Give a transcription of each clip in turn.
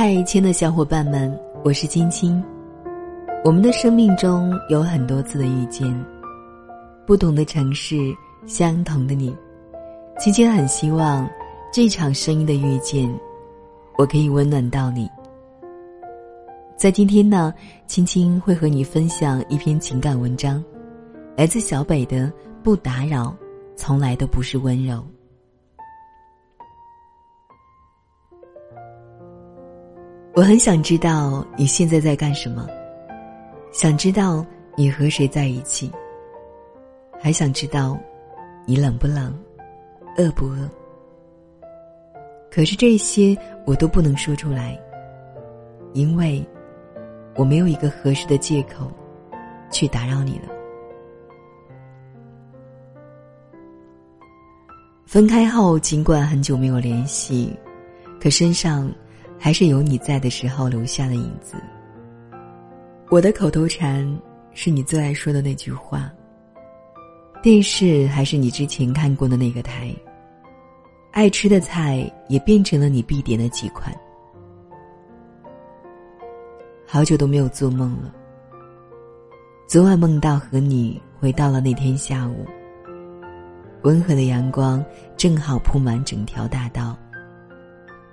嗨，亲爱的小伙伴们，我是青青。我们的生命中有很多次的遇见，不同的城市，相同的你。青青很希望这场声音的遇见，我可以温暖到你。在今天呢，青青会和你分享一篇情感文章，来自小北的《不打扰，从来都不是温柔》。我很想知道你现在在干什么，想知道你和谁在一起，还想知道你冷不冷，饿不饿。可是这些我都不能说出来，因为我没有一个合适的借口去打扰你了。分开后，尽管很久没有联系，可身上。还是有你在的时候留下的影子。我的口头禅是你最爱说的那句话。电视还是你之前看过的那个台。爱吃的菜也变成了你必点的几款。好久都没有做梦了。昨晚梦到和你回到了那天下午。温和的阳光正好铺满整条大道。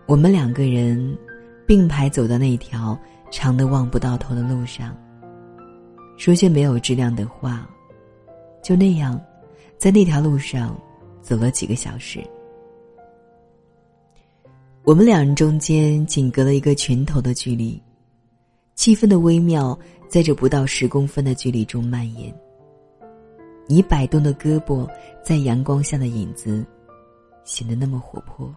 我们两个人并排走到那条长的望不到头的路上，说些没有质量的话，就那样，在那条路上走了几个小时。我们两人中间仅隔了一个拳头的距离，气氛的微妙在这不到十公分的距离中蔓延。你摆动的胳膊在阳光下的影子，显得那么活泼。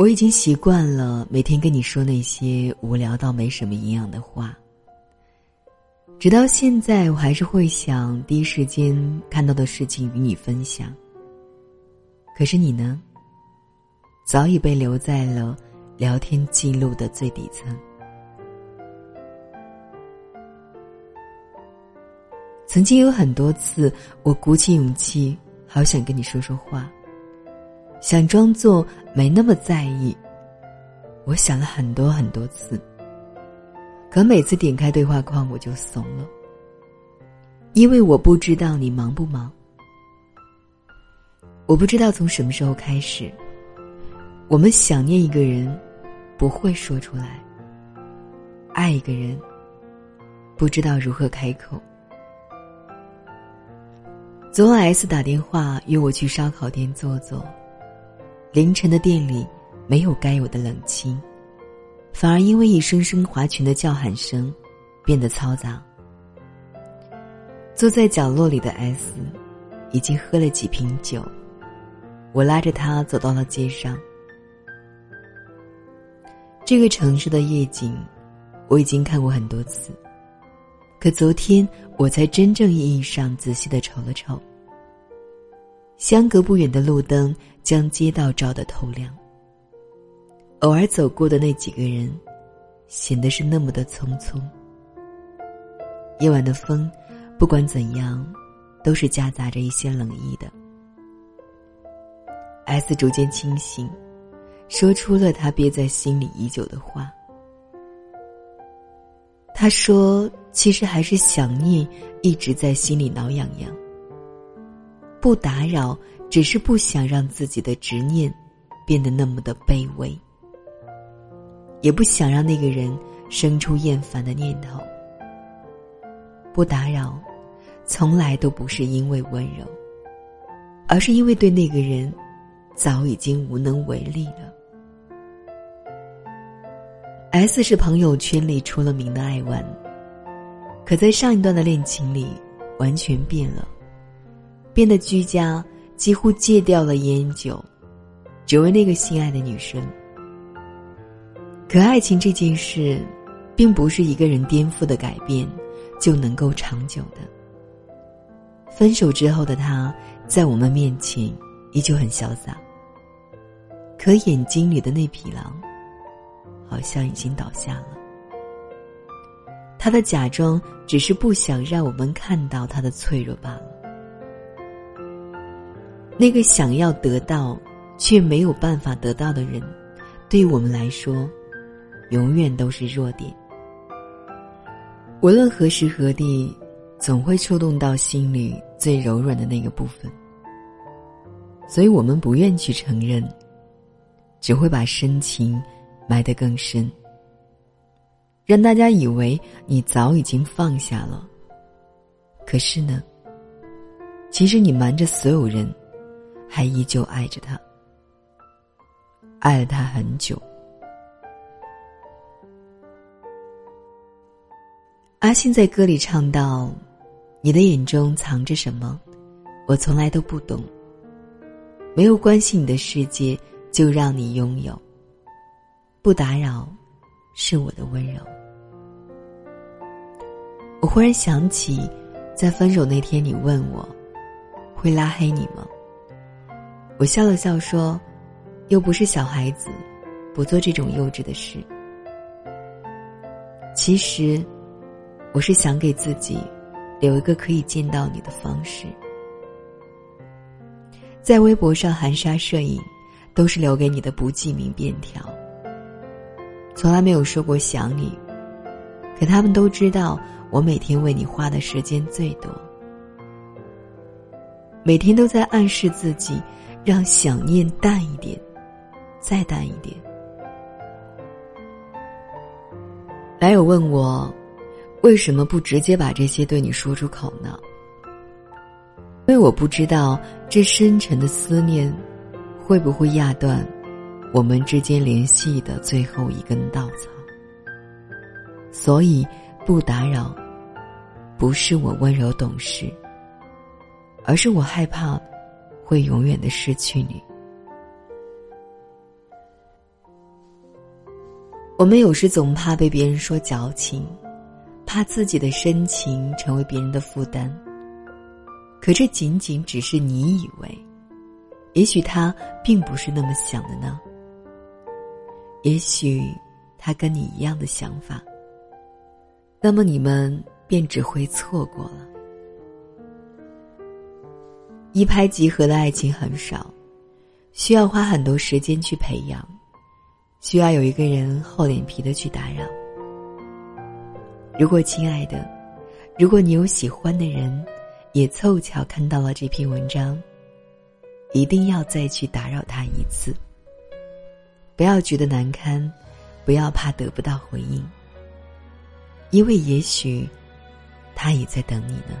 我已经习惯了每天跟你说那些无聊到没什么营养的话。直到现在，我还是会想第一时间看到的事情与你分享。可是你呢？早已被留在了聊天记录的最底层。曾经有很多次，我鼓起勇气，好想跟你说说话。想装作没那么在意。我想了很多很多次，可每次点开对话框我就怂了，因为我不知道你忙不忙。我不知道从什么时候开始，我们想念一个人，不会说出来；爱一个人，不知道如何开口。昨晚 S 打电话约我去烧烤店坐坐。凌晨的店里没有该有的冷清，反而因为一声声划群的叫喊声，变得嘈杂。坐在角落里的 S，已经喝了几瓶酒，我拉着他走到了街上。这个城市的夜景，我已经看过很多次，可昨天我才真正意义上仔细的瞅了瞅。相隔不远的路灯将街道照得透亮。偶尔走过的那几个人，显得是那么的匆匆。夜晚的风，不管怎样，都是夹杂着一些冷意的。S 逐渐清醒，说出了他憋在心里已久的话。他说：“其实还是想念，一直在心里挠痒痒。”不打扰，只是不想让自己的执念变得那么的卑微，也不想让那个人生出厌烦的念头。不打扰，从来都不是因为温柔，而是因为对那个人早已经无能为力了。S 是朋友圈里出了名的爱玩，可在上一段的恋情里完全变了。变得居家，几乎戒掉了烟酒，只为那个心爱的女生。可爱情这件事，并不是一个人颠覆的改变就能够长久的。分手之后的他，在我们面前依旧很潇洒，可眼睛里的那匹狼，好像已经倒下了。他的假装，只是不想让我们看到他的脆弱罢了。那个想要得到，却没有办法得到的人，对我们来说，永远都是弱点。无论何时何地，总会触动到心里最柔软的那个部分。所以我们不愿去承认，只会把深情埋得更深，让大家以为你早已经放下了。可是呢，其实你瞒着所有人，还依旧爱着他，爱了他很久。阿信在歌里唱到：“你的眼中藏着什么？我从来都不懂。没有关系，你的世界就让你拥有。不打扰，是我的温柔。”我忽然想起，在分手那天，你问我会拉黑你吗？我笑了笑说：“又不是小孩子，不做这种幼稚的事。”其实。我是想给自己留一个可以见到你的方式，在微博上含沙射影，都是留给你的不记名便条。从来没有说过想你，可他们都知道我每天为你花的时间最多，每天都在暗示自己，让想念淡一点，再淡一点。男友问我。为什么不直接把这些对你说出口呢？因为我不知道这深沉的思念，会不会压断我们之间联系的最后一根稻草。所以不打扰，不是我温柔懂事，而是我害怕会永远的失去你。我们有时总怕被别人说矫情。怕自己的深情成为别人的负担，可这仅仅只是你以为，也许他并不是那么想的呢。也许他跟你一样的想法，那么你们便只会错过了。一拍即合的爱情很少，需要花很多时间去培养，需要有一个人厚脸皮的去打扰。如果亲爱的，如果你有喜欢的人，也凑巧看到了这篇文章，一定要再去打扰他一次。不要觉得难堪，不要怕得不到回应，因为也许他也在等你呢。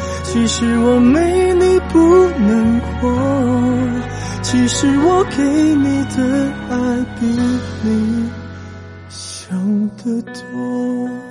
其实我没你不能活，其实我给你的爱比你。想的多。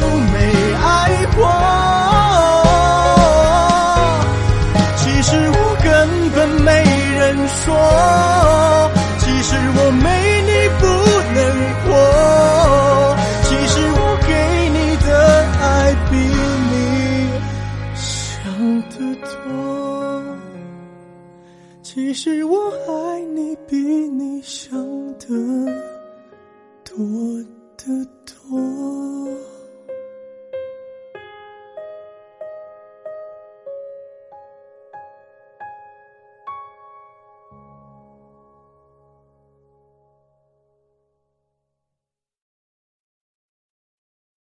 爱你比你想的多得多。